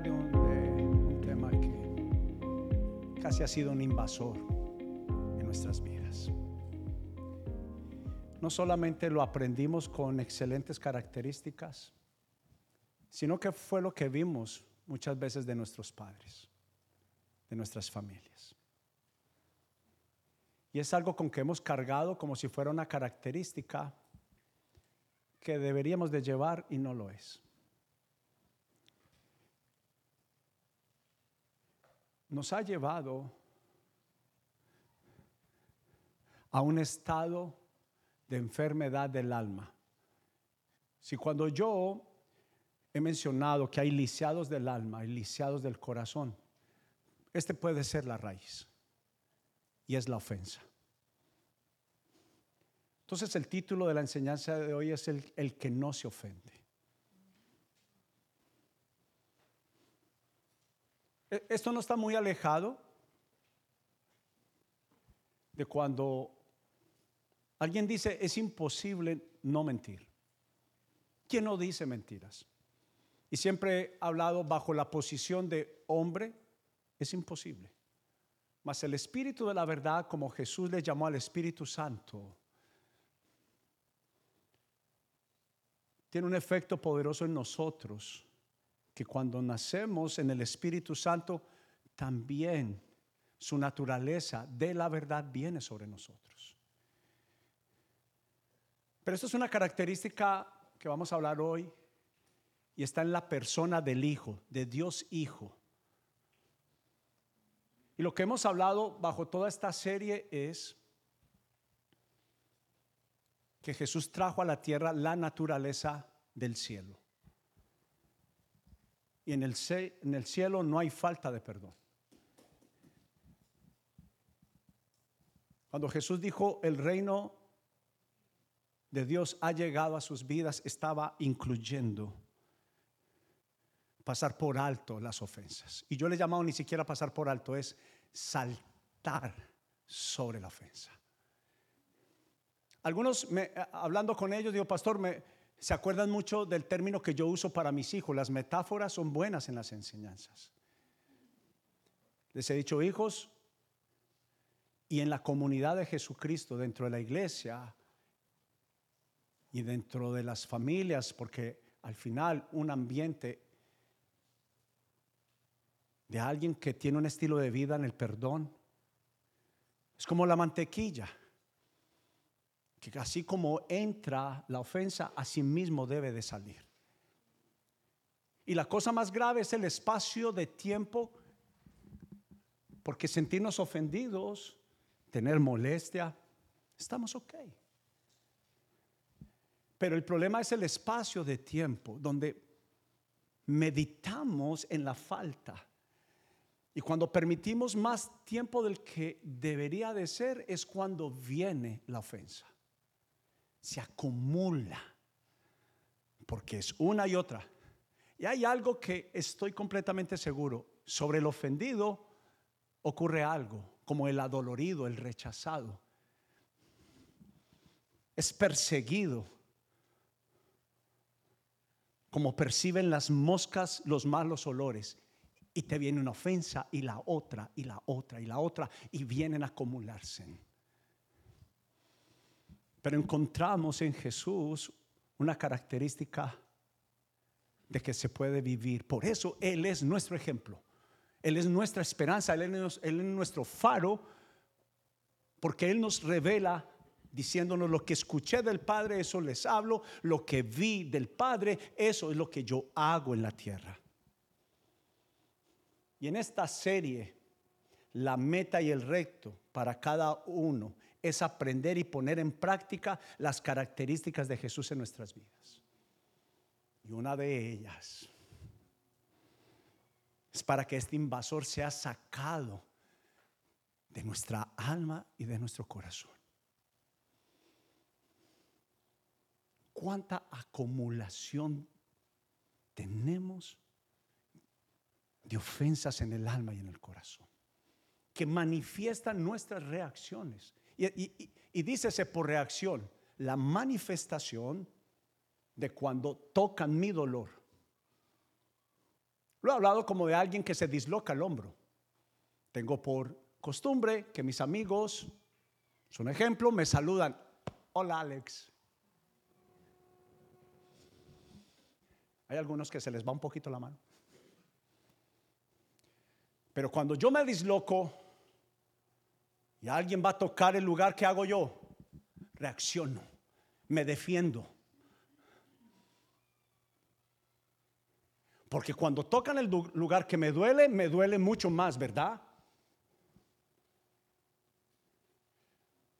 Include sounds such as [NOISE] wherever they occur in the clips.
de un, un tema que casi ha sido un invasor en nuestras vidas. No solamente lo aprendimos con excelentes características, sino que fue lo que vimos muchas veces de nuestros padres, de nuestras familias. Y es algo con que hemos cargado como si fuera una característica que deberíamos de llevar y no lo es. Nos ha llevado a un estado de enfermedad del alma. Si cuando yo he mencionado que hay lisiados del alma y lisiados del corazón, este puede ser la raíz y es la ofensa. Entonces el título de la enseñanza de hoy es el, el que no se ofende. Esto no está muy alejado de cuando alguien dice es imposible no mentir. ¿Quién no dice mentiras? Y siempre he hablado bajo la posición de hombre, es imposible. Mas el Espíritu de la verdad, como Jesús le llamó al Espíritu Santo, tiene un efecto poderoso en nosotros, que cuando nacemos en el Espíritu Santo, también su naturaleza de la verdad viene sobre nosotros. Pero esto es una característica que vamos a hablar hoy y está en la persona del Hijo, de Dios Hijo. Y lo que hemos hablado bajo toda esta serie es que Jesús trajo a la tierra la naturaleza del cielo. Y en el, cielo no hay falta de perdón. Cuando Jesús dijo el reino de Dios ha llegado a sus vidas, estaba incluyendo pasar por alto las ofensas. Y yo le he llamado ni siquiera pasar por alto, es saltar sobre la ofensa. Algunos, me, hablando con ellos, digo, pastor, me, se acuerdan mucho del término que yo uso para mis hijos. Las metáforas son buenas en las enseñanzas. Les he dicho, hijos, y en la comunidad de Jesucristo, dentro de la iglesia y dentro de las familias, porque al final un ambiente de alguien que tiene un estilo de vida en el perdón. Es como la mantequilla, que así como entra la ofensa, así mismo debe de salir. Y la cosa más grave es el espacio de tiempo, porque sentirnos ofendidos, tener molestia, estamos ok. Pero el problema es el espacio de tiempo donde meditamos en la falta y cuando permitimos más tiempo del que debería de ser es cuando viene la ofensa. Se acumula. Porque es una y otra. Y hay algo que estoy completamente seguro. Sobre el ofendido ocurre algo, como el adolorido, el rechazado. Es perseguido. Como perciben las moscas los malos olores y te viene una ofensa y la otra y la otra y la otra y vienen a acumularse. Pero encontramos en Jesús una característica de que se puede vivir. Por eso Él es nuestro ejemplo. Él es nuestra esperanza, Él es, nuestro faro, porque Él nos revela diciéndonos lo que escuché del Padre, eso les hablo, lo que vi del Padre, eso es lo que yo hago en la tierra. Y en esta serie, la meta y el recto para cada uno es aprender y poner en práctica las características de Jesús en nuestras vidas. Y una de ellas es para que este invasor sea sacado de nuestra alma y de nuestro corazón. ¿Cuánta acumulación tenemos de ofensas en el alma y en el corazón, que manifiestan nuestras reacciones. Y, y, dícese por reacción, la manifestación de cuando tocan mi dolor, Lo he hablado como de alguien que se disloca el hombro. Tengo por costumbre que mis amigos, son ejemplo, me saludan. Hola Alex. Hay algunos que se les va un poquito la mano. Pero cuando yo me disloco y alguien va a tocar el lugar que hago yo, reacciono, me defiendo. Porque cuando tocan el lugar que me duele, me duele mucho más, ¿verdad?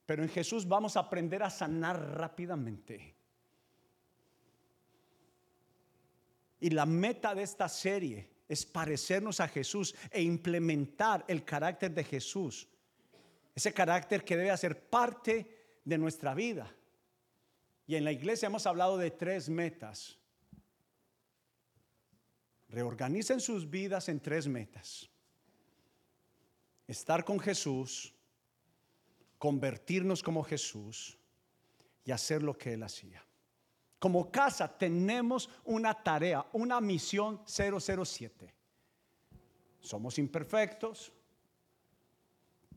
Pero en Jesús vamos a aprender a sanar rápidamente. Y la meta de esta serie es parecernos a Jesús e implementar el carácter de Jesús. Ese carácter que debe hacer parte de nuestra vida. Y en la iglesia hemos hablado de tres metas. Reorganicen sus vidas en tres metas. Estar con Jesús, convertirnos como Jesús y hacer lo que Él hacía. Como casa tenemos una tarea, una misión 007. Somos imperfectos,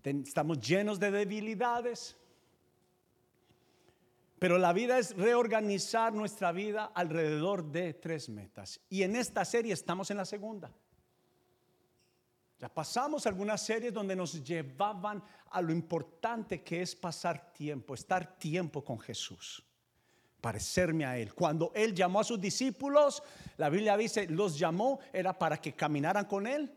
estamos llenos de debilidades, pero la vida es reorganizar nuestra vida alrededor de tres metas. Y en esta serie estamos en la segunda. Ya pasamos algunas series donde nos llevaban a lo importante que es pasar tiempo, estar tiempo con Jesús, parecerme a Él. Cuando Él llamó a sus discípulos, la Biblia dice, los llamó, era para que caminaran con Él,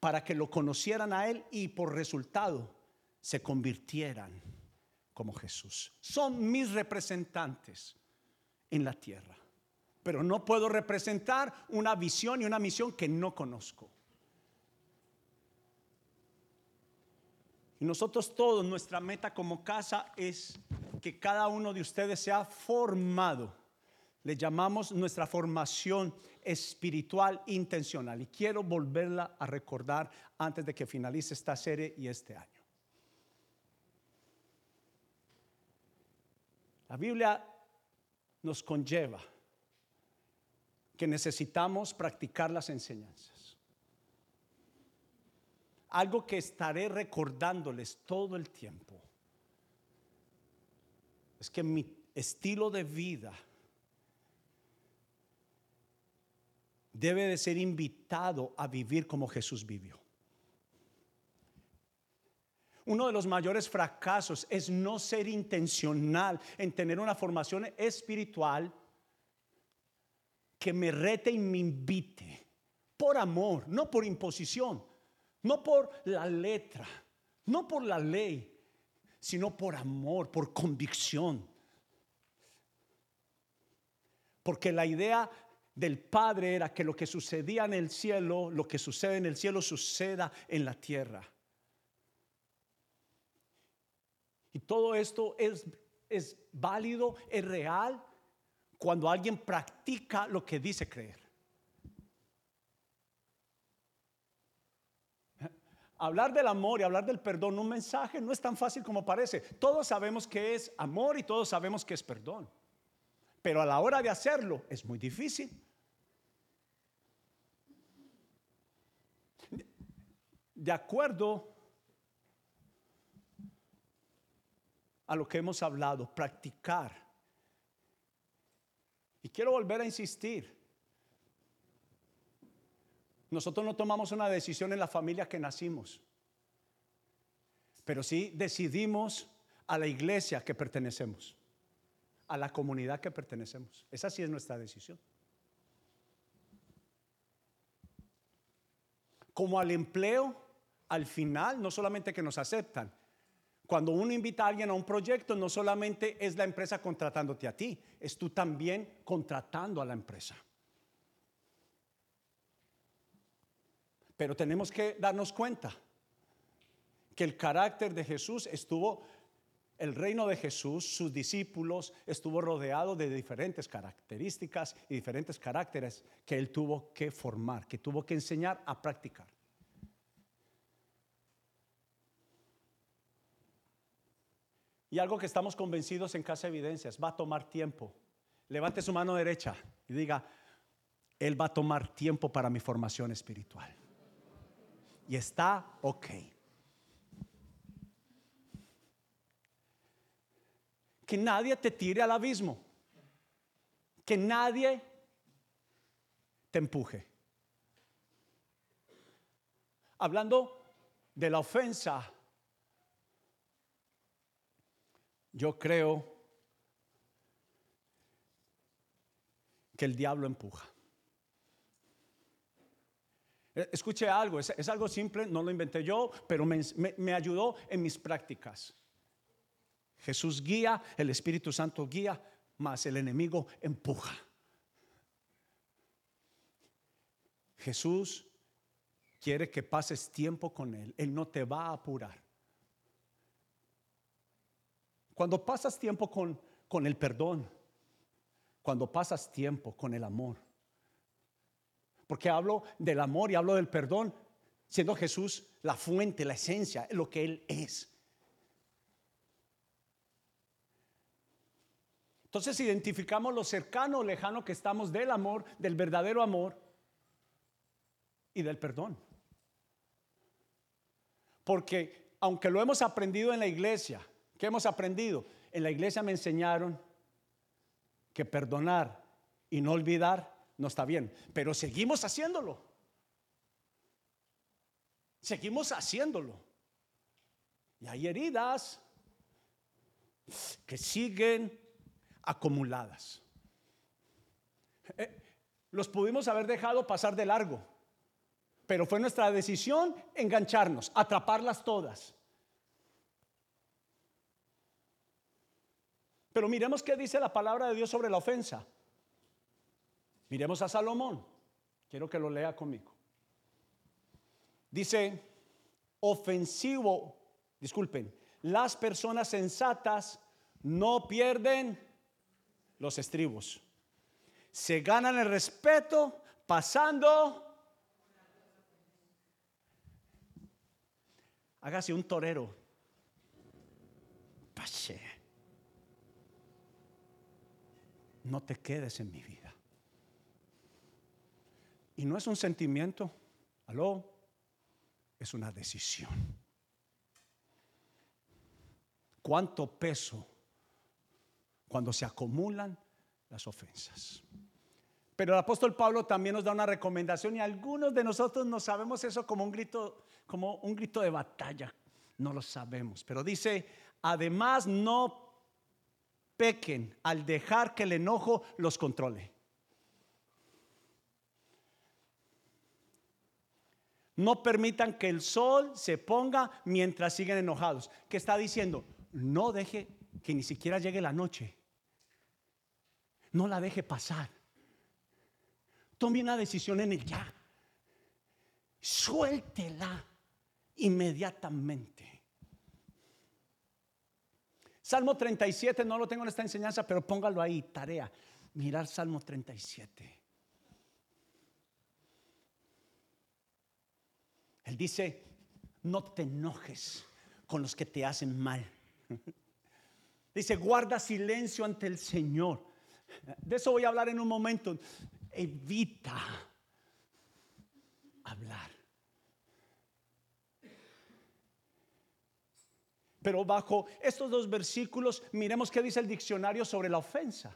para que lo conocieran a Él y por resultado se convirtieran como Jesús. Son mis representantes en la tierra, pero no puedo representar una visión y una misión que no conozco. Y nosotros todos, nuestra meta como casa es que cada uno de ustedes sea formado. Le llamamos nuestra formación espiritual intencional. Y quiero volverla a recordar antes de que finalice esta serie y este año. La Biblia nos conlleva que necesitamos practicar las enseñanzas algo que estaré recordándoles todo el tiempo, es que mi estilo de vida debe de ser invitado a vivir como Jesús vivió. Uno de los mayores fracasos es no ser intencional en tener una formación espiritual que me rete y me invite por amor, no por imposición no por la letra, no por la ley, sino por amor, por convicción. Porque la idea del Padre era que lo que sucedía en el cielo, lo que sucede en el cielo, suceda en la tierra. Y todo esto es, es válido, es real, cuando alguien practica lo que dice creer. Hablar del amor y hablar del perdón, un mensaje no es tan fácil como parece. Todos sabemos que es amor y todos sabemos que es perdón. Pero a la hora de hacerlo es muy difícil. De acuerdo a lo que hemos hablado, practicar. Y quiero volver a insistir. Nosotros no tomamos una decisión en la familia que nacimos, pero sí decidimos a la iglesia que pertenecemos, a la comunidad que pertenecemos. Esa sí es nuestra decisión. Como al empleo, al final, no solamente que nos aceptan, cuando uno invita a alguien a un proyecto, no solamente es la empresa contratándote a ti, es tú también contratando a la empresa. Pero tenemos que darnos cuenta que el carácter de Jesús estuvo, el reino de Jesús, sus discípulos, estuvo rodeado de diferentes características y diferentes caracteres que él tuvo que formar, que tuvo que enseñar a practicar. Y algo que estamos convencidos en Casa Evidencias, va a tomar tiempo. Levante su mano derecha y diga, Él va a tomar tiempo para mi formación espiritual. Y está ok. Que nadie te tire al abismo. Que nadie te empuje. Hablando de la ofensa, yo creo que el diablo empuja. Eh, escuche algo, es, algo simple, no lo inventé yo, pero me, ayudó en mis prácticas. Jesús guía, el Espíritu Santo guía, más el enemigo empuja. Jesús quiere que pases tiempo con Él. Él no te va a apurar. Cuando pasas tiempo con, con el perdón, cuando pasas tiempo con el amor. Porque hablo del amor y hablo del perdón, siendo Jesús la fuente, la esencia, lo que Él es. Entonces identificamos lo cercano o lejano que estamos del amor, del verdadero amor y del perdón. Porque aunque lo hemos aprendido en la iglesia, ¿qué hemos aprendido? En la iglesia me enseñaron que perdonar y no olvidar no está bien, pero seguimos haciéndolo. Seguimos haciéndolo. Y hay heridas que siguen acumuladas. Eh, los pudimos haber dejado pasar de largo, pero fue nuestra decisión engancharnos, atraparlas todas. Pero miremos qué dice la palabra de Dios sobre la ofensa. Miremos a Salomón. Quiero que lo lea conmigo. Dice, ofensivo, disculpen, las personas sensatas no pierden los estribos. Se ganan el respeto pasando. Hágase un torero. Pase no te quedes en mi vida. Y no es un sentimiento, aló, es una decisión. ¿Cuánto peso cuando se acumulan las ofensas? Pero el apóstol Pablo también nos da una recomendación y algunos de nosotros no sabemos eso como un grito, como un grito de batalla. No lo sabemos, pero dice, además no pequen al dejar que el enojo los controle. No permitan que el sol se ponga mientras siguen enojados. ¿Qué está diciendo? No deje que ni siquiera llegue la noche. No la deje pasar. Tome una decisión en el ya. Suéltela inmediatamente. Salmo 37, no lo tengo en esta enseñanza, pero póngalo ahí, tarea. Mirar Salmo 37. Él dice, no te enojes con los que te hacen mal. [LAUGHS] Dice, guarda silencio ante el Señor. De eso voy a hablar en un momento. Evita hablar. Pero bajo estos dos versículos, miremos qué dice el diccionario sobre la ofensa,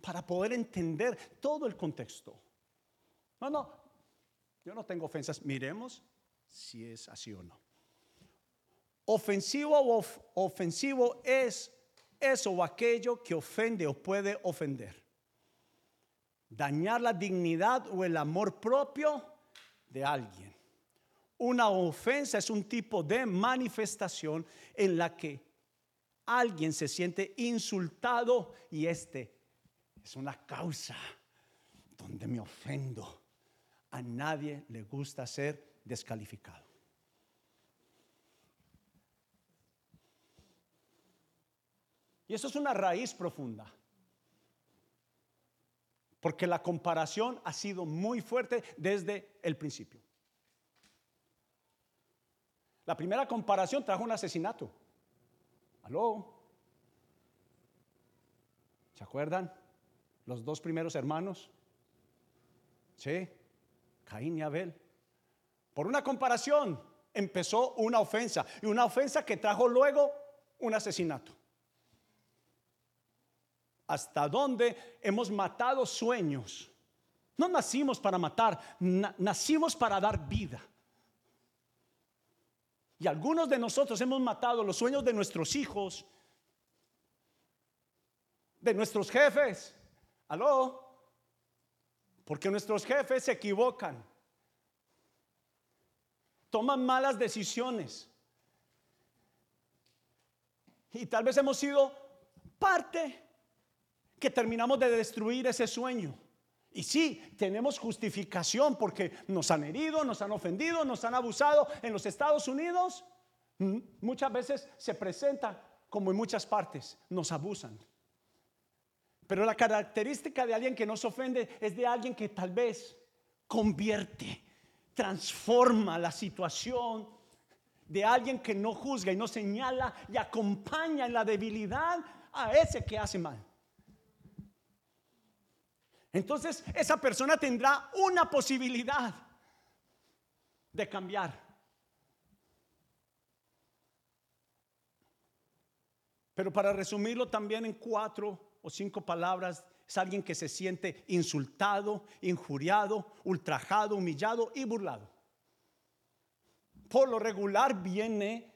para poder entender todo el contexto. No, no, yo no tengo ofensas. Miremos si es así o no. Ofensivo o ofensivo es eso o aquello que ofende o puede ofender. Dañar la dignidad o el amor propio de alguien. Una ofensa es un tipo de manifestación en la que alguien se siente insultado y este es una causa donde me ofendo. A nadie le gusta ser descalificado. Y eso es una raíz profunda. Porque la comparación ha sido muy fuerte desde el principio. La primera comparación trajo un asesinato. ¿Aló? ¿Se acuerdan? Los dos primeros hermanos. ¿Sí? Caín y Abel. Por una comparación, empezó una ofensa. Y una ofensa que trajo luego un asesinato. Hasta dónde hemos matado sueños. No nacimos para matar, nacimos para dar vida. Y algunos de nosotros hemos matado los sueños de nuestros hijos, de nuestros jefes. ¿Aló? Porque nuestros jefes se equivocan. Toman malas decisiones. Y tal vez hemos sido parte que terminamos de destruir ese sueño. Y sí, tenemos justificación porque nos han herido, nos han ofendido, nos han abusado. En los Estados Unidos mm, muchas veces se presenta como en muchas partes, nos abusan. Pero la característica de alguien que no se ofende es de alguien que tal vez convierte, transforma la situación, de alguien que no juzga y no señala y acompaña en la debilidad a ese que hace mal. Entonces esa persona tendrá una posibilidad de cambiar. Pero para resumirlo también en cuatro o cinco palabras, es alguien que se siente insultado, injuriado, ultrajado, humillado y burlado. Por lo regular viene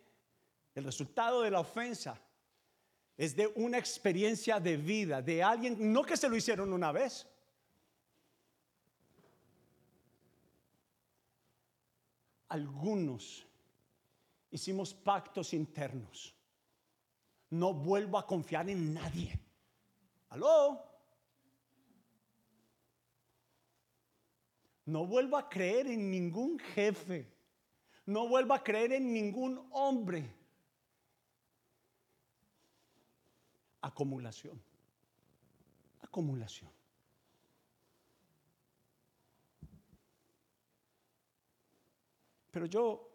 el resultado de la ofensa. Es de una experiencia de vida, de alguien, no que se lo hicieron una vez, algunos hicimos pactos internos. No vuelvo a confiar en nadie. ¿Aló? No vuelvo a creer en ningún jefe. No vuelvo a creer en ningún hombre. Acumulación. Acumulación. Pero yo,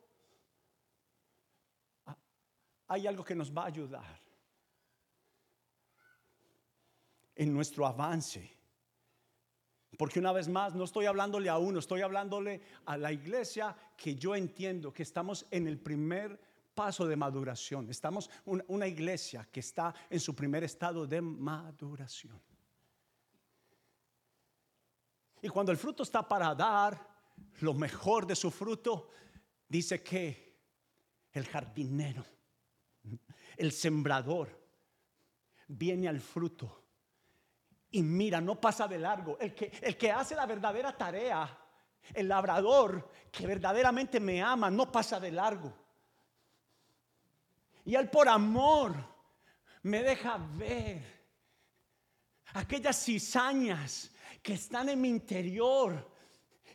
ah, hay algo que nos va a ayudar en nuestro avance. Porque una vez más, no estoy hablándole a uno, estoy hablándole a la iglesia que yo entiendo que estamos en el primer paso de maduración. Estamos una, una iglesia que está en su primer estado de maduración. Y cuando el fruto está para dar, lo mejor de su fruto, dice que el jardinero, el sembrador, viene al fruto y mira, no pasa de largo. El que, el que hace la verdadera tarea, el labrador que verdaderamente me ama, no pasa de largo. Y él por amor me deja ver aquellas cizañas que están en mi interior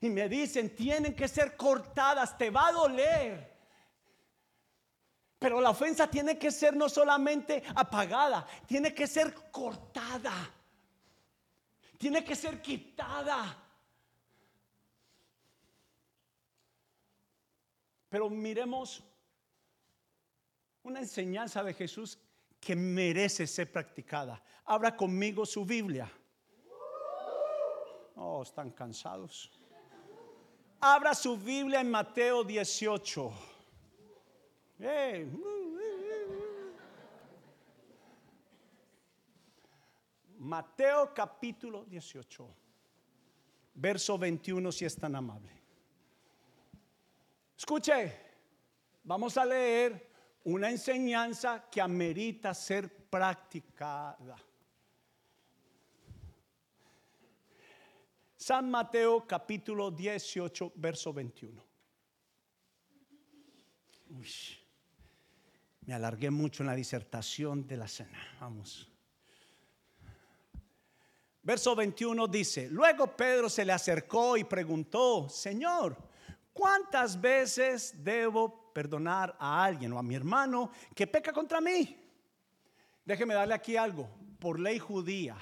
y me dicen, tienen que ser cortadas, te va a doler. Pero la ofensa tiene que ser no solamente apagada, tiene que ser cortada. Tiene que ser quitada. Pero miremos una enseñanza de Jesús que merece ser practicada. Abra conmigo su Biblia. Oh, están cansados. Abra su Biblia en Mateo 18. Mateo capítulo 18, verso 21, si es tan amable. Escuche, vamos a leer una enseñanza que amerita ser practicada. San Mateo capítulo 18, verso 21. me alargué mucho en la disertación de la cena. Vamos. Verso 21 dice, luego Pedro se le acercó y preguntó, Señor, ¿cuántas veces debo perdonar a alguien o a mi hermano que peca contra mí? Déjeme darle aquí algo. Por ley judía,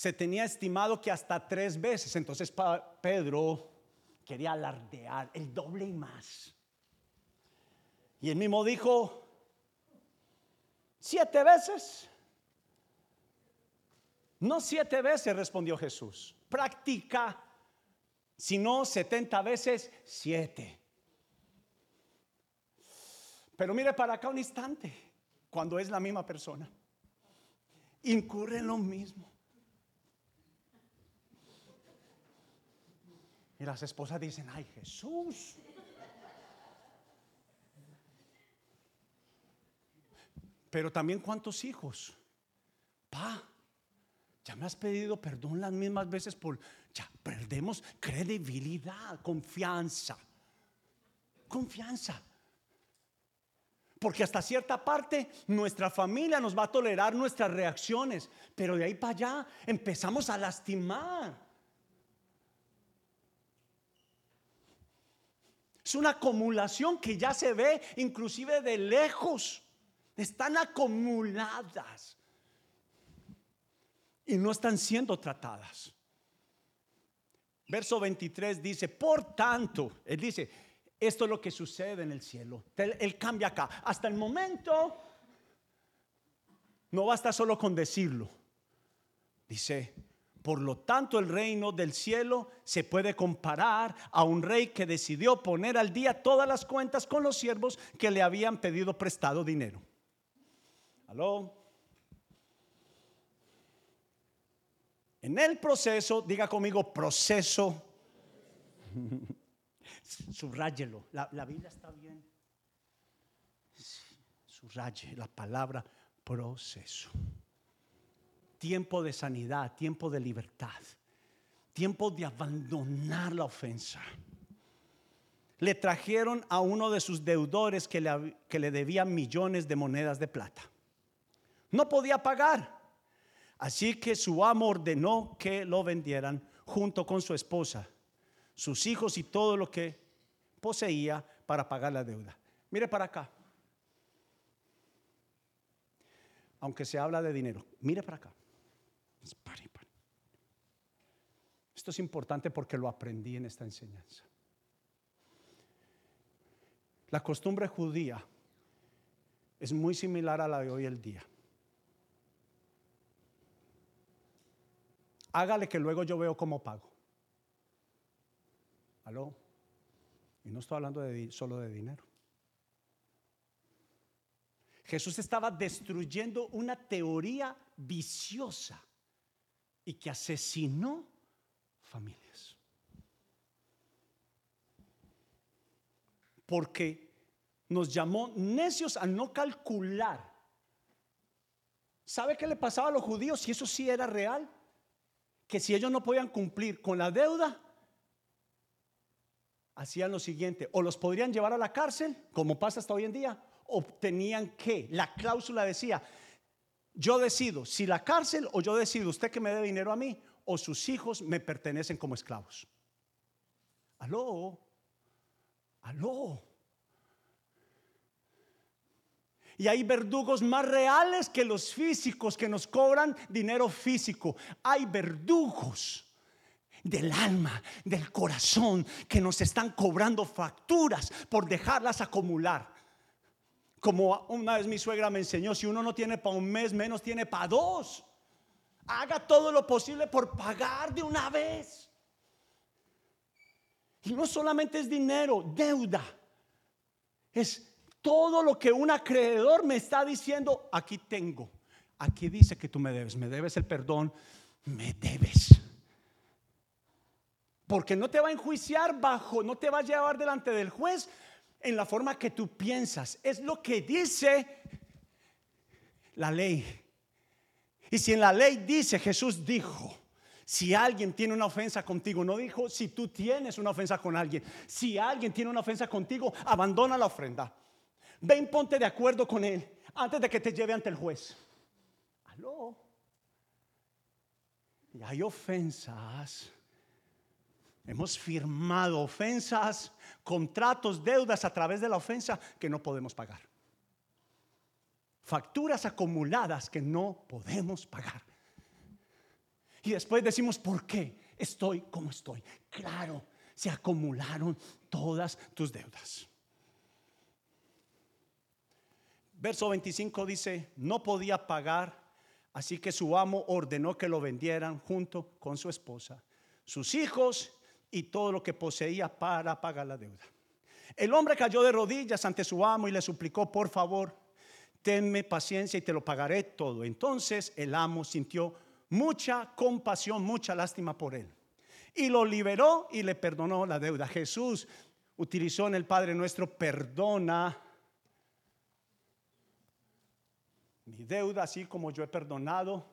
se tenía estimado que hasta tres veces. Entonces Pedro quería alardear el doble y más. Y él mismo dijo, siete veces. No siete veces, respondió Jesús. Practica sino 70 veces 7. Pero mire para acá un instante, cuando es la misma persona, incurre en lo mismo. Y las esposas dicen, ay Jesús. Pero también cuántos hijos. Pa, ya me has pedido perdón las mismas veces por... Ya perdemos credibilidad, confianza. Confianza. Porque hasta cierta parte nuestra familia nos va a tolerar nuestras reacciones. Pero de ahí para allá empezamos a lastimar. Es una acumulación que ya se ve inclusive de lejos. Están acumuladas y no están siendo tratadas. Verso 23 dice, por tanto, él dice, esto es lo que sucede en el cielo. Él, cambia acá. Hasta el momento, no basta solo con decirlo. Dice, por lo tanto, el reino del cielo se puede comparar a un rey que decidió poner al día todas las cuentas con los siervos que le habían pedido prestado dinero. ¿Aló? En el proceso, diga conmigo, proceso. [LAUGHS] Subráyelo. La, Biblia está bien. Subraye la palabra proceso tiempo de sanidad, tiempo de libertad, tiempo de abandonar la ofensa. Le trajeron a uno de sus deudores que le, que le debía millones de monedas de plata. No podía pagar. Así que su amo ordenó que lo vendieran junto con su esposa, sus hijos y todo lo que poseía para pagar la deuda. Mire para acá. Aunque se habla de dinero, mire para acá. Esto es importante porque lo aprendí en esta enseñanza. La costumbre judía es muy similar a la de hoy el día. Hágale que luego yo veo cómo pago. ¿Aló? Y no estoy hablando de, solo de dinero. Jesús estaba destruyendo una teoría viciosa y que asesinó familias. Porque nos llamó necios a no calcular. ¿Sabe qué le pasaba a los judíos si eso sí era real? Que si ellos no podían cumplir con la deuda, hacían lo siguiente, o los podrían llevar a la cárcel, como pasa hasta hoy en día, o tenían que, la cláusula decía, yo decido si la cárcel o yo decido usted que me dé dinero a mí o sus hijos me pertenecen como esclavos. Aló, aló. Y hay verdugos más reales que los físicos que nos cobran dinero físico. Hay verdugos del alma, del corazón, que nos están cobrando facturas por dejarlas acumular. Como una vez mi suegra me enseñó, si uno no tiene para un mes, menos tiene para dos. Haga todo lo posible por pagar de una vez. Y no solamente es dinero, deuda. Es todo lo que un acreedor me está diciendo, aquí tengo. Aquí dice que tú me debes, me debes el perdón, me debes. Porque no te va a enjuiciar bajo, no te va a llevar delante del juez en la forma que tú piensas. Es lo que dice la ley. Y si en la ley dice, Jesús dijo, si alguien tiene una ofensa contigo, no dijo si tú tienes una ofensa con alguien. Si alguien tiene una ofensa contigo, abandona la ofrenda. Ven, ponte de acuerdo con él antes de que te lleve ante el juez. Aló. Y hay ofensas Hemos firmado ofensas, contratos, deudas a través de la ofensa que no podemos pagar. Facturas acumuladas que no podemos pagar. Y después decimos, ¿por qué estoy como estoy? Claro, se acumularon todas tus deudas. Verso 25 dice, no podía pagar, así que su amo ordenó que lo vendieran junto con su esposa, sus hijos y todo lo que poseía para pagar la deuda. El hombre cayó de rodillas ante su amo y le suplicó, por favor, tenme paciencia y te lo pagaré todo. Entonces el amo sintió mucha compasión, mucha lástima por él. Y lo liberó y le perdonó la deuda. Jesús utilizó en el Padre nuestro, perdona mi deuda, así como yo he perdonado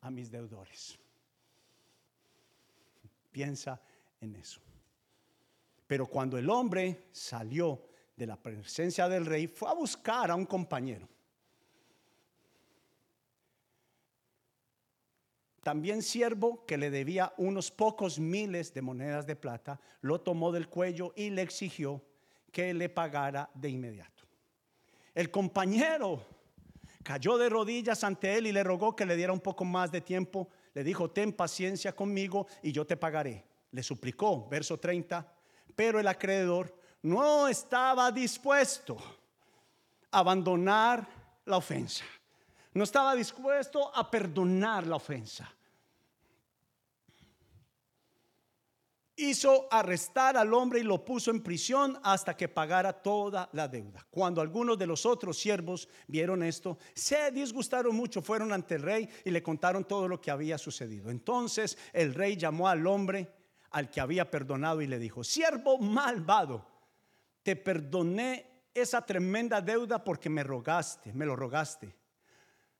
a mis deudores. Piensa en eso. Pero cuando el hombre salió de la presencia del rey, fue a buscar a un compañero. También siervo que le debía unos pocos miles de monedas de plata, lo tomó del cuello y le exigió que le pagara de inmediato. El compañero cayó de rodillas ante él y le rogó que le diera un poco más de tiempo. Le dijo, ten paciencia conmigo y yo te pagaré. Le suplicó, verso 30, pero el acreedor no estaba dispuesto a abandonar la ofensa. No estaba dispuesto a perdonar la ofensa. Hizo arrestar al hombre y lo puso en prisión hasta que pagara toda la deuda. Cuando algunos de los otros siervos vieron esto, se disgustaron mucho, fueron ante el rey y le contaron todo lo que había sucedido. Entonces el rey llamó al hombre al que había perdonado y le dijo, siervo malvado, te perdoné esa tremenda deuda porque me rogaste, me lo rogaste.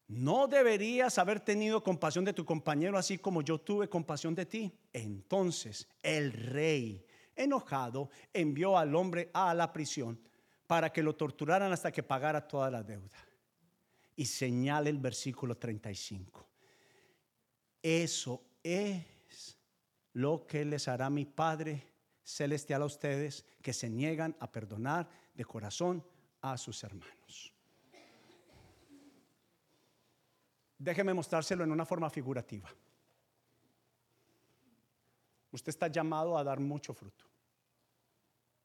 ¿No deberías haber tenido compasión de tu compañero así como yo tuve compasión de ti? Entonces el rey, enojado, envió al hombre a la prisión para que lo torturaran hasta que pagara toda la deuda. Y señala el versículo 35. Eso es lo que les hará mi Padre celestial a ustedes que se niegan a perdonar de corazón a sus hermanos. Déjeme mostrárselo en una forma figurativa. Usted está llamado a dar mucho fruto.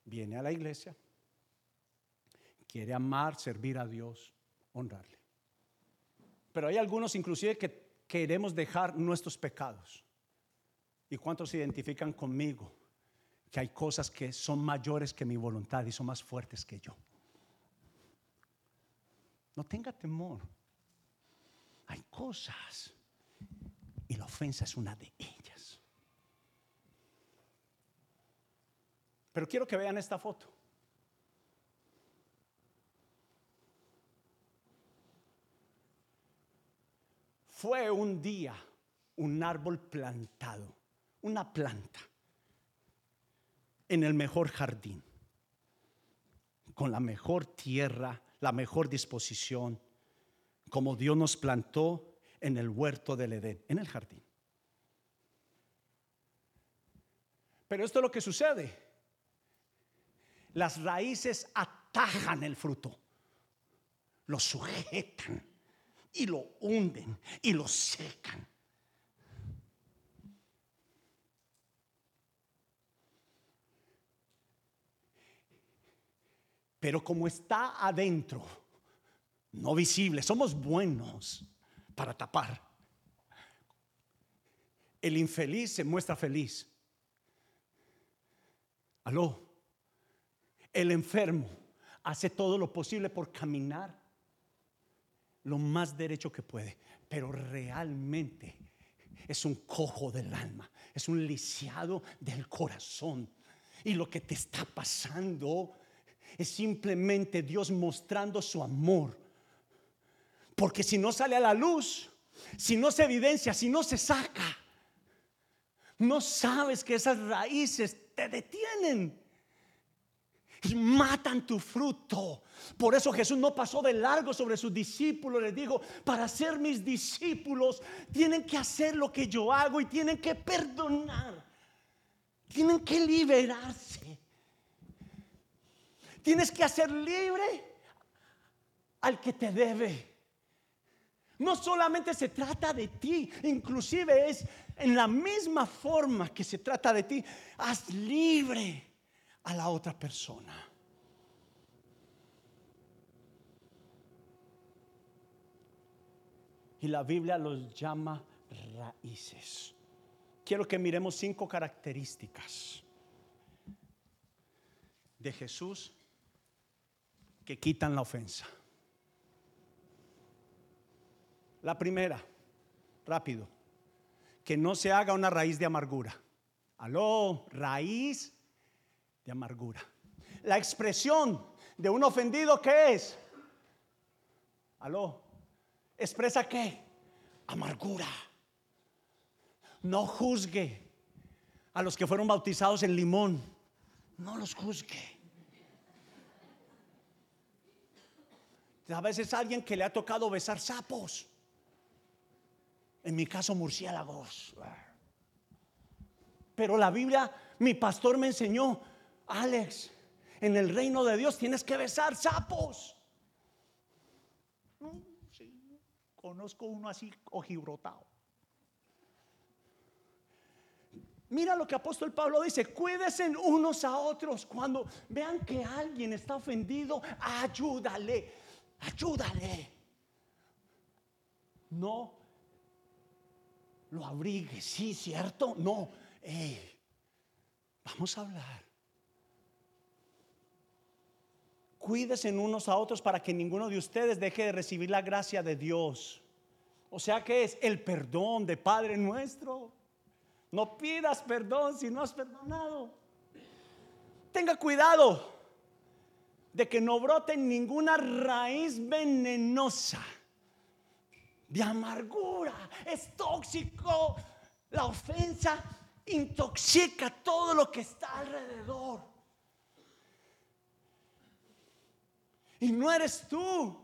Viene a la iglesia, quiere amar, servir a Dios, honrarle. Pero hay algunos inclusive que queremos dejar nuestros pecados. ¿Y cuántos se identifican conmigo? Que hay cosas que son mayores que mi voluntad y son más fuertes que yo. No tenga temor. Hay cosas. Y la ofensa es una de ellas. Pero quiero que vean esta foto. Fue un día un árbol plantado una planta en el mejor jardín, con la mejor tierra, la mejor disposición, como Dios nos plantó en el huerto del Edén, en el jardín. Pero esto es lo que sucede. Las raíces atajan el fruto, lo sujetan y lo hunden y lo secan. Pero como está adentro, no visible, somos buenos para tapar. El infeliz se muestra feliz. Aló. El enfermo hace todo lo posible por caminar lo más derecho que puede, pero realmente es un cojo del alma, es un lisiado del corazón. Y lo que te está pasando es simplemente Dios mostrando su amor. Porque si no sale a la luz, si no se evidencia, si no se saca, no sabes que esas raíces te detienen y matan tu fruto. Por eso Jesús no pasó de largo sobre sus discípulos. Les dijo, para ser mis discípulos tienen que hacer lo que yo hago y tienen que perdonar. Tienen que liberarse. Tienes que hacer libre al que te debe. No solamente se trata de ti, inclusive es en la misma forma que se trata de ti, haz libre a la otra persona. Y la Biblia los llama raíces. quiero que miremos cinco características de Jesús que quitan la ofensa. La primera, rápido, que no se haga una raíz de amargura. Aló, raíz de amargura. La expresión de un ofendido, ¿qué es? Aló, expresa qué? Amargura. No juzgue a los que fueron bautizados en limón. No los juzgue. A veces alguien que le ha tocado besar sapos. En mi caso, murciélagos. Pero la Biblia, mi pastor me enseñó, Alex, en el reino de Dios tienes que besar sapos. conozco uno así ojibrotado. Mira lo que apóstol Pablo dice, cuídense unos a otros. Cuando vean que alguien está ofendido, ayúdale, ayúdale. No lo abrigue, sí, cierto, no. vamos a hablar. Cuídense unos a otros para que ninguno de ustedes deje de recibir la gracia de Dios. O sea que es el perdón de Padre nuestro. No pidas perdón si no has perdonado. Tenga cuidado de que no brote ninguna raíz venenosa de amargura. Es tóxico. La ofensa intoxica todo lo que está alrededor. Y no eres tú.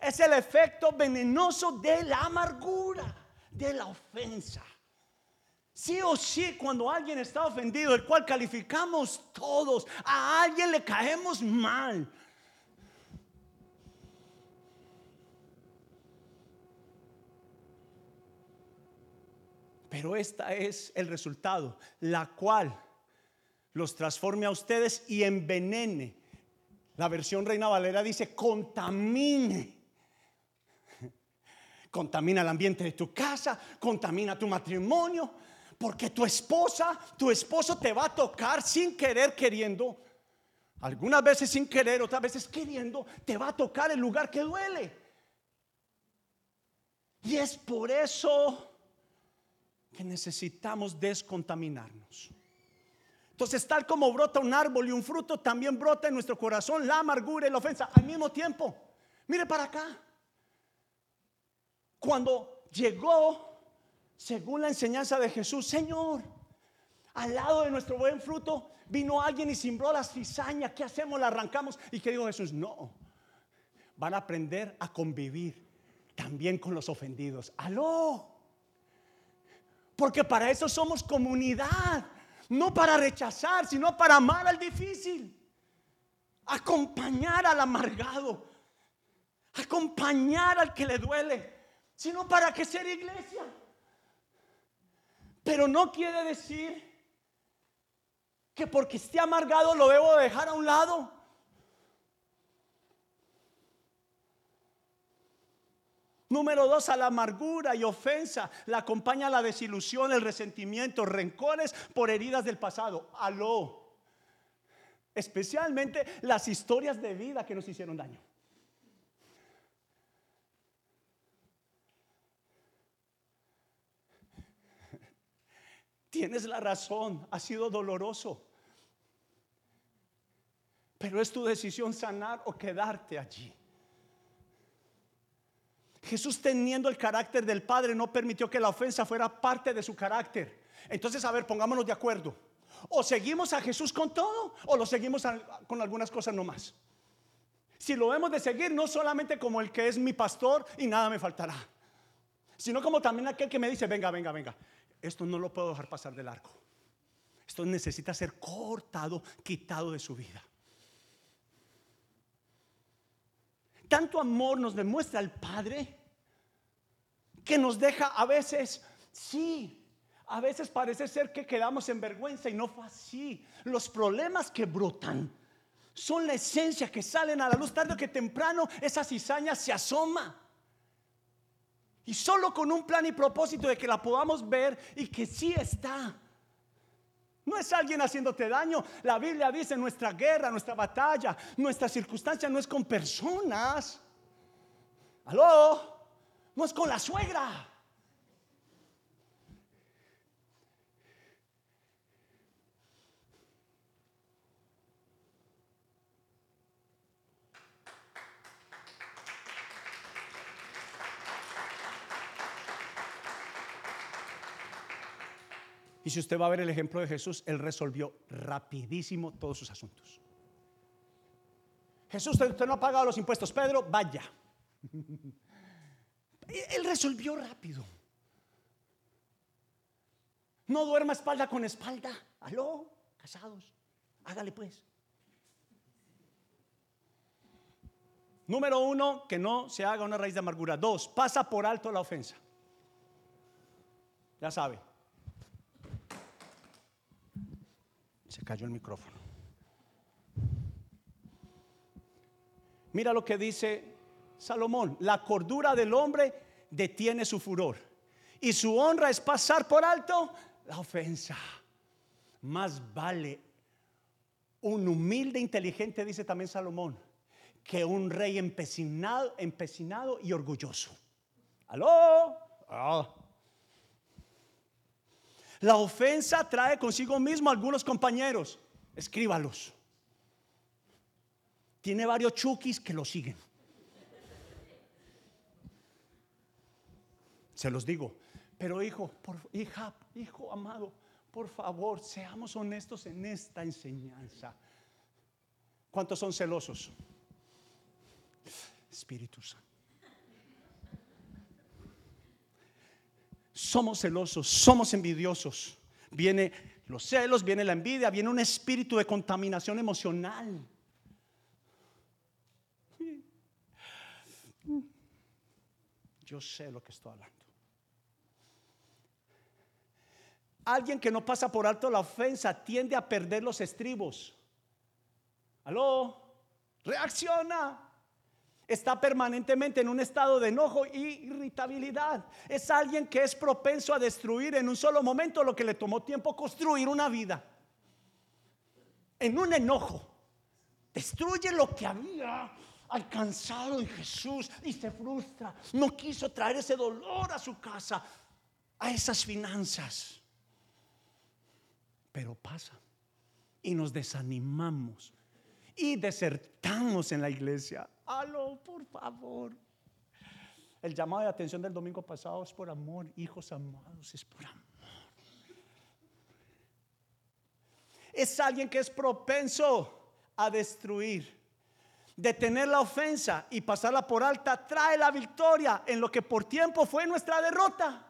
Es el efecto venenoso de la amargura, de la ofensa. Sí o sí, cuando alguien está ofendido, el cual calificamos todos, a alguien le caemos mal. Pero esta es el resultado, la cual los transforme a ustedes y envenene. La versión Reina Valera dice, contamine [LAUGHS] contamina el ambiente de tu casa, contamina tu matrimonio, porque tu esposa, tu esposo te va a tocar sin querer, queriendo. Algunas veces sin querer, otras veces queriendo, te va a tocar el lugar que duele. Y es por eso que necesitamos descontaminarnos. Entonces, tal como brota un árbol y un fruto, también brota en nuestro corazón la amargura y la ofensa al mismo tiempo. Mire para acá. Cuando llegó según la enseñanza de Jesús, Señor, al lado de nuestro buen fruto vino alguien y simbró la cizaña. ¿Qué hacemos? La arrancamos. ¿Y qué dijo Jesús? No. Van a aprender a convivir también con los ofendidos. Aló. Porque para eso somos comunidad. No para rechazar, sino para amar al difícil. Acompañar al amargado. Acompañar al que le duele. Sino para que sea iglesia. Pero no quiere decir que porque esté amargado lo debo dejar a un lado. Número dos, a la amargura y ofensa la acompaña la desilusión, el resentimiento, rencores por heridas del pasado. Aló. Especialmente las historias de vida que nos hicieron daño. Tienes la razón, ha sido doloroso. Pero es tu decisión sanar o quedarte allí. Jesús teniendo el carácter del Padre no permitió que la ofensa fuera parte de su carácter. Entonces, a ver, pongámonos de acuerdo. O seguimos a Jesús con todo o lo seguimos con algunas cosas nomás. Si lo hemos de seguir, no solamente como el que es mi pastor y nada me faltará, sino como también aquel que me dice, venga, venga, venga, esto no lo puedo dejar pasar de largo. Esto necesita ser cortado, quitado de su vida. Tanto amor nos demuestra el Padre que nos deja a veces, sí, a veces parece ser que quedamos en vergüenza y no fue así. Los problemas que brotan son la esencia que salen a la luz tarde o que temprano esa cizaña se asoma. Y solo con un plan y propósito de que la podamos ver y que sí está. No es alguien haciéndote daño. La Biblia dice nuestra guerra, nuestra batalla, nuestra circunstancia no es con personas. Aló, no es con la suegra. Si usted va a ver el ejemplo de Jesús, él resolvió rapidísimo todos sus asuntos. Jesús, usted, no ha pagado los impuestos, Pedro, vaya. [LAUGHS] Él resolvió rápido. No duerma espalda con espalda. Aló, casados. Hágale pues. Número uno, que no se haga una raíz de amargura. Dos, pasa por alto la ofensa. Ya sabe. Se cayó el micrófono. Mira lo que dice Salomón. La cordura del hombre detiene su furor. Y su honra es pasar por alto la ofensa. Más vale un humilde inteligente, dice también Salomón, que un rey empecinado, empecinado y orgulloso. ¿Aló? Ah. La ofensa trae consigo mismo algunos compañeros. Escríbalos. Tiene varios chukis que lo siguen. Se los digo. Pero hijo, hija, hijo amado, por favor, seamos honestos en esta enseñanza. ¿Cuántos son celosos? Espíritu Santo. Somos celosos, somos envidiosos. Viene los celos, viene la envidia, viene un espíritu de contaminación emocional. Yo sé lo que estoy hablando. Alguien que no pasa por alto la ofensa tiende a perder los estribos. Aló, reacciona está permanentemente en un estado de enojo y irritabilidad. Es alguien que es propenso a destruir en un solo momento lo que le tomó tiempo construir una vida. En un enojo. Destruye lo que había alcanzado en Jesús y se frustra. No quiso traer ese dolor a su casa, a esas finanzas. Pero pasa y nos desanimamos y desertamos en la iglesia. Aló, por favor. El llamado de atención del domingo pasado es por amor, hijos amados, es por amor. Es alguien que es propenso a destruir. Detener la ofensa y pasarla por alta trae la victoria en lo que por tiempo fue nuestra derrota.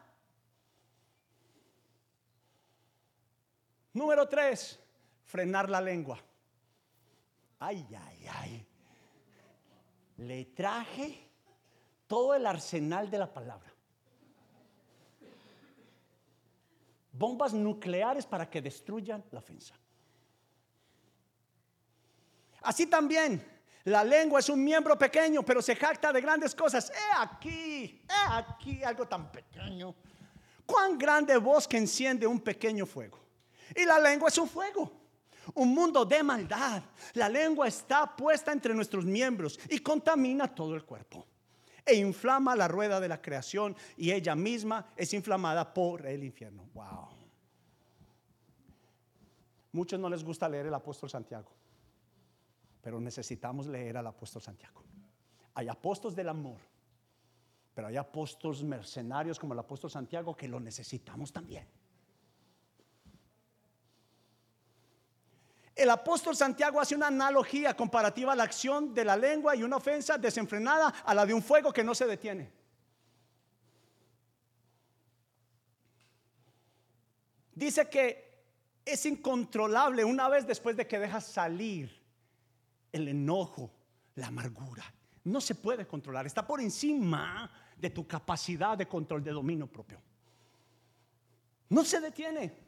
Número tres, frenar la lengua. Ay, ay, ay le traje todo el arsenal de la palabra. Bombas nucleares para que destruyan la ofensa. Así también, la lengua es un miembro pequeño, pero se jacta de grandes cosas. He aquí, he aquí algo tan pequeño. Cuán grande voz que enciende un pequeño fuego. Y la lengua es un fuego un mundo de maldad. La lengua está puesta entre nuestros miembros y contamina todo el cuerpo. E inflama la rueda de la creación y ella misma es inflamada por el infierno. Wow. Muchos no les gusta leer el apóstol Santiago, pero necesitamos leer al apóstol Santiago. Hay apóstoles del amor, pero hay apóstoles mercenarios como el apóstol Santiago que lo necesitamos también. El apóstol Santiago hace una analogía comparativa a la acción de la lengua y una ofensa desenfrenada a la de un fuego que no se detiene. Dice que es incontrolable una vez después de que dejas salir el enojo, la amargura. No se puede controlar, está por encima de tu capacidad de control de dominio propio. No se detiene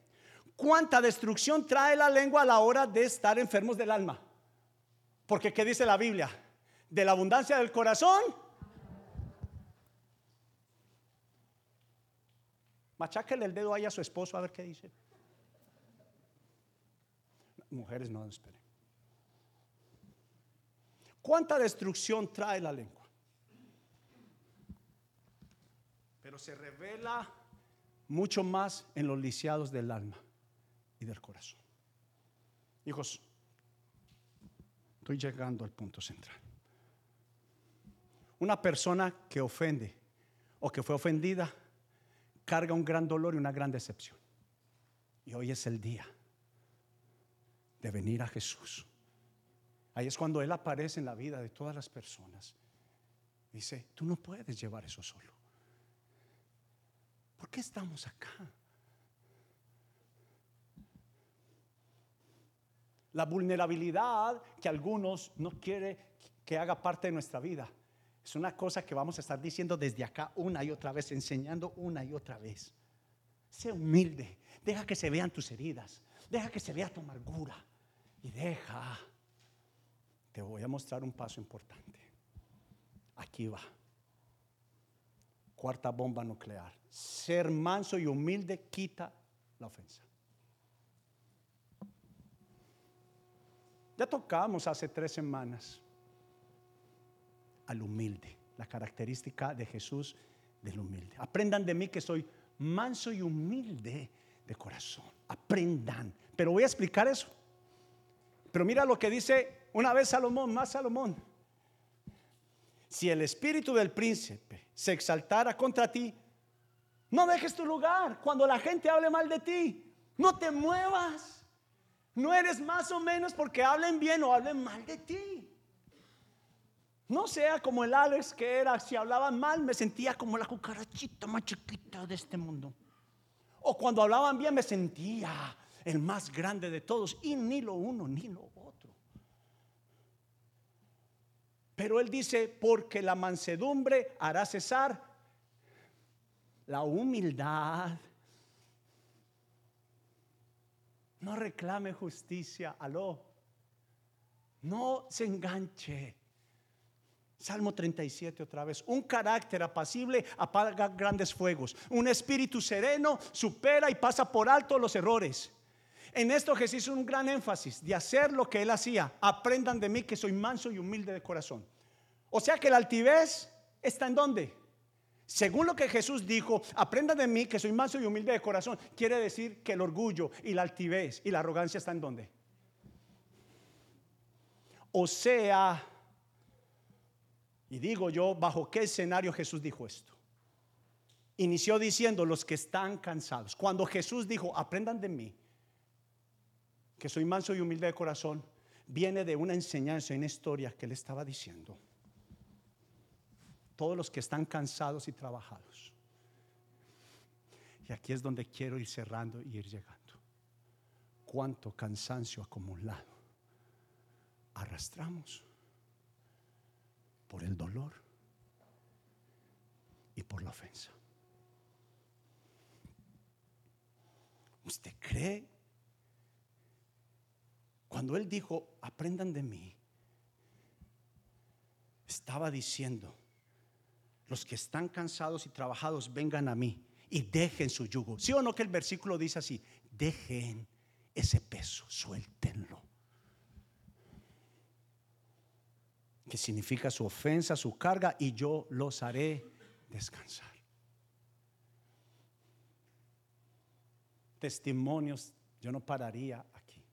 cuánta destrucción trae la lengua a la hora de estar enfermos del alma. Porque ¿qué dice la Biblia? De la abundancia del corazón. Macháquele el dedo ahí a su esposo a ver qué dice. Mujeres no esperen. ¿Cuánta destrucción trae la lengua? Pero se revela mucho más en los lisiados del alma y del corazón. Hijos, estoy llegando al punto central. Una persona que ofende o que fue ofendida carga un gran dolor y una gran decepción. Y hoy es el día de venir a Jesús. Ahí es cuando Él aparece en la vida de todas las personas. Dice, tú no puedes llevar eso solo. ¿Por qué estamos acá? La vulnerabilidad que algunos no quiere que haga parte de nuestra vida. Es una cosa que vamos a estar diciendo desde acá una y otra vez, enseñando una y otra vez. Sé humilde, deja que se vean tus heridas, deja que se vea tu amargura y deja. Te voy a mostrar un paso importante. Aquí va. Cuarta bomba nuclear. Ser manso y humilde quita la ofensa. Ya tocamos hace tres semanas al humilde, la característica de Jesús del humilde. Aprendan de mí que soy manso y humilde de corazón. Aprendan. Pero voy a explicar eso. Pero mira lo que dice una vez Salomón, más Salomón. Si el espíritu del príncipe se exaltara contra ti, no dejes tu lugar cuando la gente hable mal de ti. No te muevas. No eres más o menos porque hablen bien o hablen mal de ti. No sea como el Alex que era, si hablaban mal me sentía como la cucarachita más chiquita de este mundo. O cuando hablaban bien me sentía el más grande de todos y ni lo uno ni lo otro. Pero él dice, porque la mansedumbre hará cesar la humildad No reclame justicia, aló. No se enganche. Salmo 37 otra vez. Un carácter apacible apaga grandes fuegos. Un espíritu sereno supera y pasa por alto los errores. En esto Jesús hizo un gran énfasis de hacer lo que él hacía. Aprendan de mí que soy manso y humilde de corazón. O sea que la altivez está en dónde? Según lo que Jesús dijo, aprenda de mí que soy manso y humilde de corazón. Quiere decir que el orgullo y la altivez y la arrogancia están en dónde? O sea, y digo yo, ¿bajo qué escenario Jesús dijo esto? Inició diciendo los que están cansados. Cuando Jesús dijo, aprendan de mí, que soy manso y humilde de corazón, viene de una enseñanza, una historia que le estaba diciendo todos los que están cansados y trabajados. Y aquí es donde quiero ir cerrando y ir llegando. Cuánto cansancio acumulado arrastramos por el dolor y por la ofensa. ¿Usted cree? Cuando él dijo, aprendan de mí, estaba diciendo, los que están cansados y trabajados, vengan a mí y dejen su yugo. ¿Sí o no que el versículo dice así? Dejen ese peso, suéltenlo. Que significa su ofensa, su carga, y yo los haré descansar. Testimonios, yo no pararía aquí.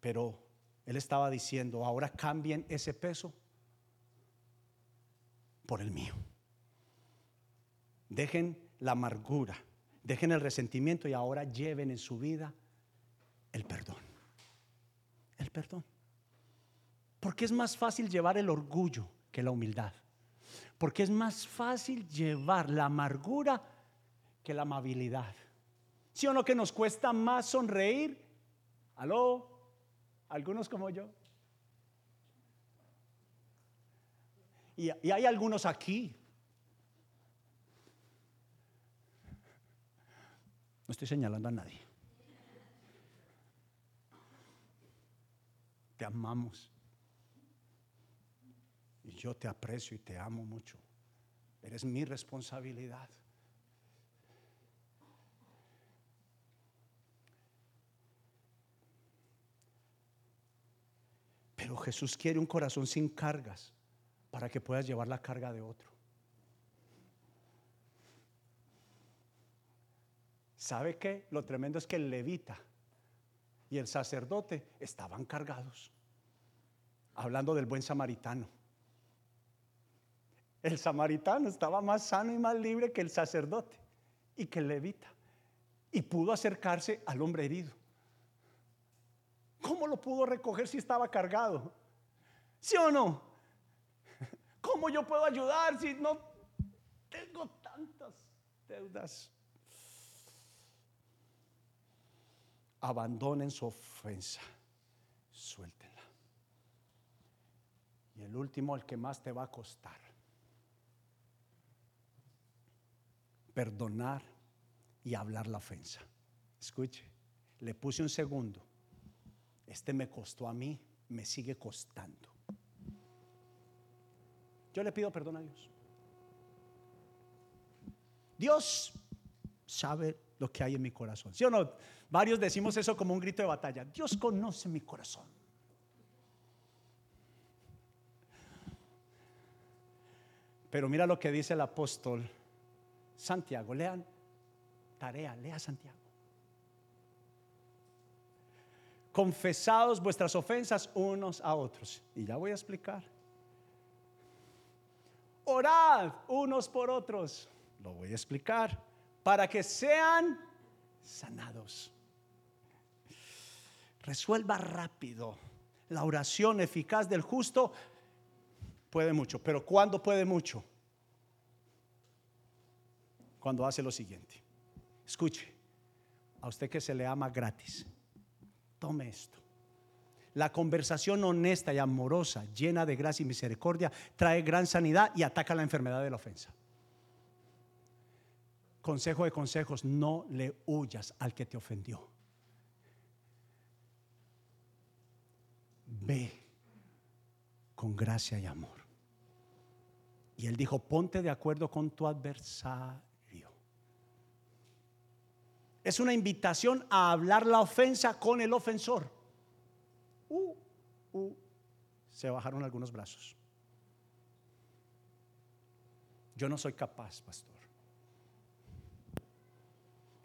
Pero él estaba diciendo, ahora cambien ese peso por el mío. Dejen la amargura, dejen el resentimiento y ahora lleven en su vida el perdón. El perdón. Porque es más fácil llevar el orgullo que la humildad. Porque es más fácil llevar la amargura que la amabilidad. ¿Sí o no que nos cuesta más sonreír? ¿Aló? Algunos como yo. Y, hay algunos aquí. No estoy señalando a nadie. Te amamos. Y yo te aprecio y te amo mucho. Eres mi responsabilidad. Pero Jesús quiere un corazón sin cargas para que puedas llevar la carga de otro. ¿Sabe qué? Lo tremendo es que el levita y el sacerdote estaban cargados. Hablando del buen samaritano. El samaritano estaba más sano y más libre que el sacerdote y que el levita. Y pudo acercarse al hombre herido. ¿Cómo lo pudo recoger si estaba cargado? ¿Sí o no? ¿Cómo yo puedo ayudar si no tengo tantas deudas? Abandonen su ofensa, suéltenla. Y el último, el que más te va a costar. Perdonar y hablar la ofensa. Escuche, le puse un segundo este me costó a mí, me sigue costando. Yo le pido perdón a Dios. Dios sabe lo que hay en mi corazón. ¿Sí o no? Varios decimos eso como un grito de batalla. Dios conoce mi corazón. Pero mira lo que dice el apóstol Santiago. Lean tarea, lea Santiago. Confesados vuestras ofensas unos a otros. Y ya voy a explicar. Orad unos por otros. Lo voy a explicar. Para que sean sanados. Resuelva rápido. La oración eficaz del justo puede mucho. Pero ¿cuándo puede mucho? Cuando hace lo siguiente. Escuche. A usted que se le ama gratis Tome esto. La conversación honesta y amorosa, llena de gracia y misericordia, trae gran sanidad y ataca la enfermedad de la ofensa. Consejo de consejos, no le huyas al que te ofendió. Ve con gracia y amor. Y él dijo, ponte de acuerdo con tu adversario es una invitación a hablar la ofensa con el ofensor. Uh, uh, se bajaron algunos brazos. Yo no soy capaz, pastor.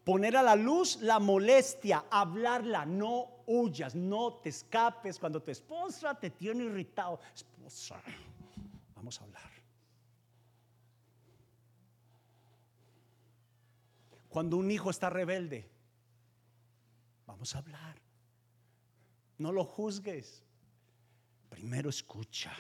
Poner a la luz la molestia, hablarla, no huyas, no te escapes cuando tu esposa te tiene irritado. Esposa, vamos a hablar. Cuando un hijo está rebelde, vamos a hablar. No lo juzgues. Primero escucha.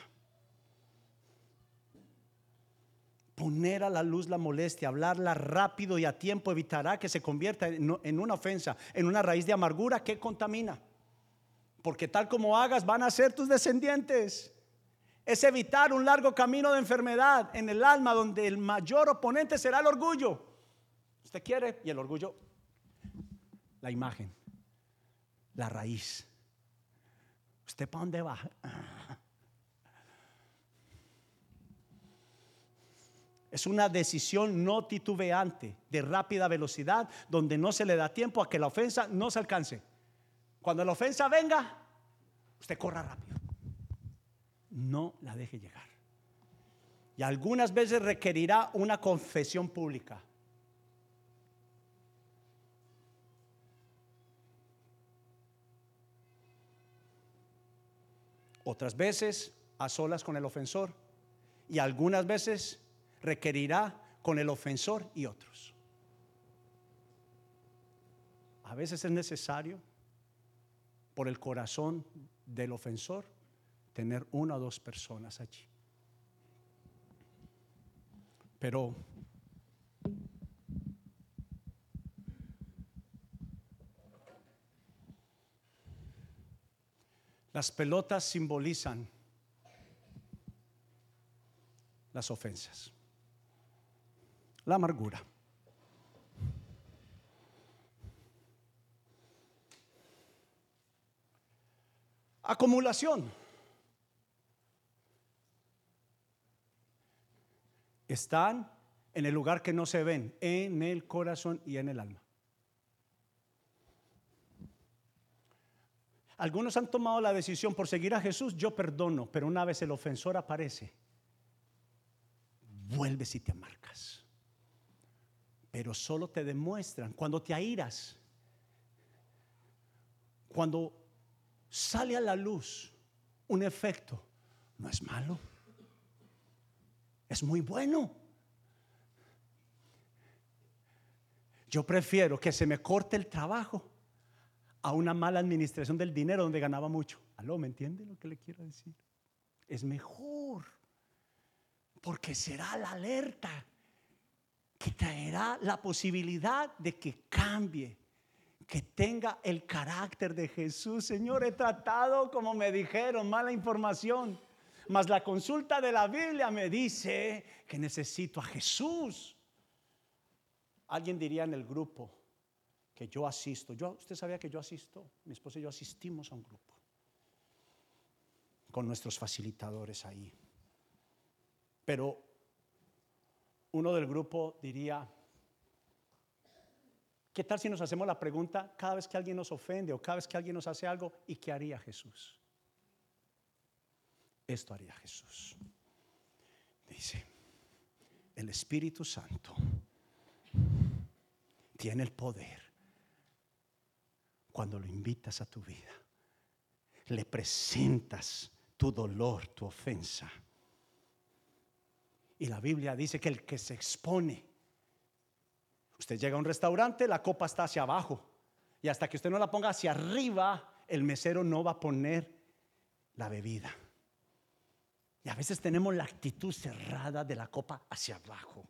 Poner a la luz la molestia, hablarla rápido y a tiempo evitará que se convierta en una ofensa, en una raíz de amargura que contamina. Porque tal como hagas van a ser tus descendientes. Es evitar un largo camino de enfermedad en el alma donde el mayor oponente será el orgullo. Usted quiere y el orgullo, la imagen, la raíz. ¿Usted para dónde va? [LAUGHS] Es una decisión no titubeante, de rápida velocidad, donde no se le da tiempo a que la ofensa no se alcance. Cuando la ofensa venga, usted corra rápido. No la deje llegar. Y algunas veces requerirá una confesión pública. Otras veces a solas con el ofensor y algunas veces requerirá con el ofensor y otros. A veces es necesario, por el corazón del ofensor, tener una o dos personas allí. Pero Las pelotas simbolizan las ofensas, la amargura. Acumulación. están en el lugar que no se ven, en el corazón y en el alma. Algunos han tomado la decisión por seguir a Jesús, yo perdono, pero una vez el ofensor aparece, vuelves y te amarcas. Pero solo te demuestran cuando te airas, cuando sale a la luz un efecto, no es malo, es muy bueno. Yo prefiero que se me corte el trabajo a una mala administración del dinero donde ganaba mucho. ¿Aló? ¿Me entiende lo que le quiero decir? Es mejor. Porque será la alerta que traerá la posibilidad de que cambie, que tenga el carácter de Jesús. Señor, he tratado como me dijeron, mala información. Mas la consulta de la Biblia me dice que necesito a Jesús. Alguien diría en el grupo, que yo asisto. Yo, usted sabía que yo asisto. Mi esposa y yo asistimos a un grupo con nuestros facilitadores ahí. Pero uno del grupo diría, ¿qué tal si nos hacemos la pregunta cada vez que alguien nos ofende o cada vez que alguien nos hace algo? ¿Y qué haría Jesús? Esto haría Jesús. Dice, el Espíritu Santo tiene el poder cuando lo invitas a tu vida. Le presentas tu dolor, tu ofensa. Y la Biblia dice que el que se expone, usted llega a un restaurante, la copa está hacia abajo. Y hasta que usted no la ponga hacia arriba, el mesero no va a poner la bebida. Y a veces tenemos la actitud cerrada de la copa hacia abajo.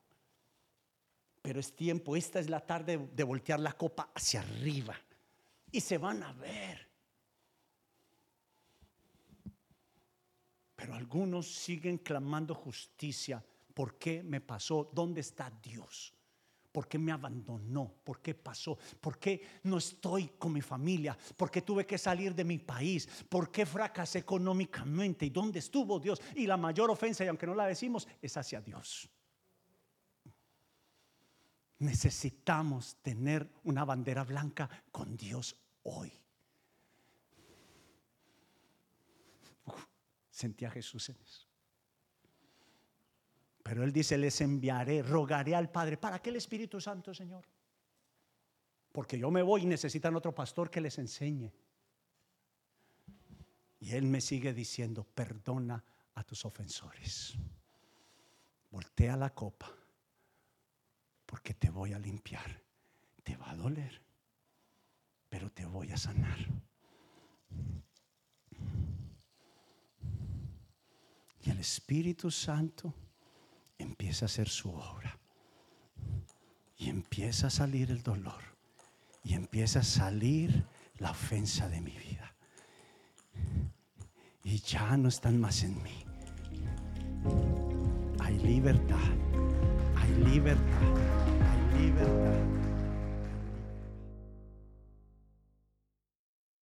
Pero es tiempo, esta es la tarde de voltear la copa hacia arriba y se van a ver. Pero algunos siguen clamando justicia. ¿Por qué me pasó? ¿Dónde está Dios? ¿Por qué me abandonó? ¿Por qué pasó? ¿Por qué no estoy con mi familia? ¿Por qué tuve que salir de mi país? ¿Por qué fracasé económicamente? ¿Y dónde estuvo Dios? Y la mayor ofensa, y aunque no la decimos, es hacia Dios. Necesitamos tener una bandera blanca con Dios hoy. sentía a Jesús en eso. Pero Él dice, les enviaré, rogaré al Padre. ¿Para qué el Espíritu Santo, Señor? Porque yo me voy y necesitan otro pastor que les enseñe. Y Él me sigue diciendo, perdona a tus ofensores. Voltea la copa porque te voy a limpiar. Te va a doler, pero te voy a sanar. Y el Espíritu Santo empieza a hacer su obra. Y empieza a salir el dolor. Y empieza a salir la ofensa de mi vida. Y ya no están más en mí. Hay libertad. Hay libertad libertad.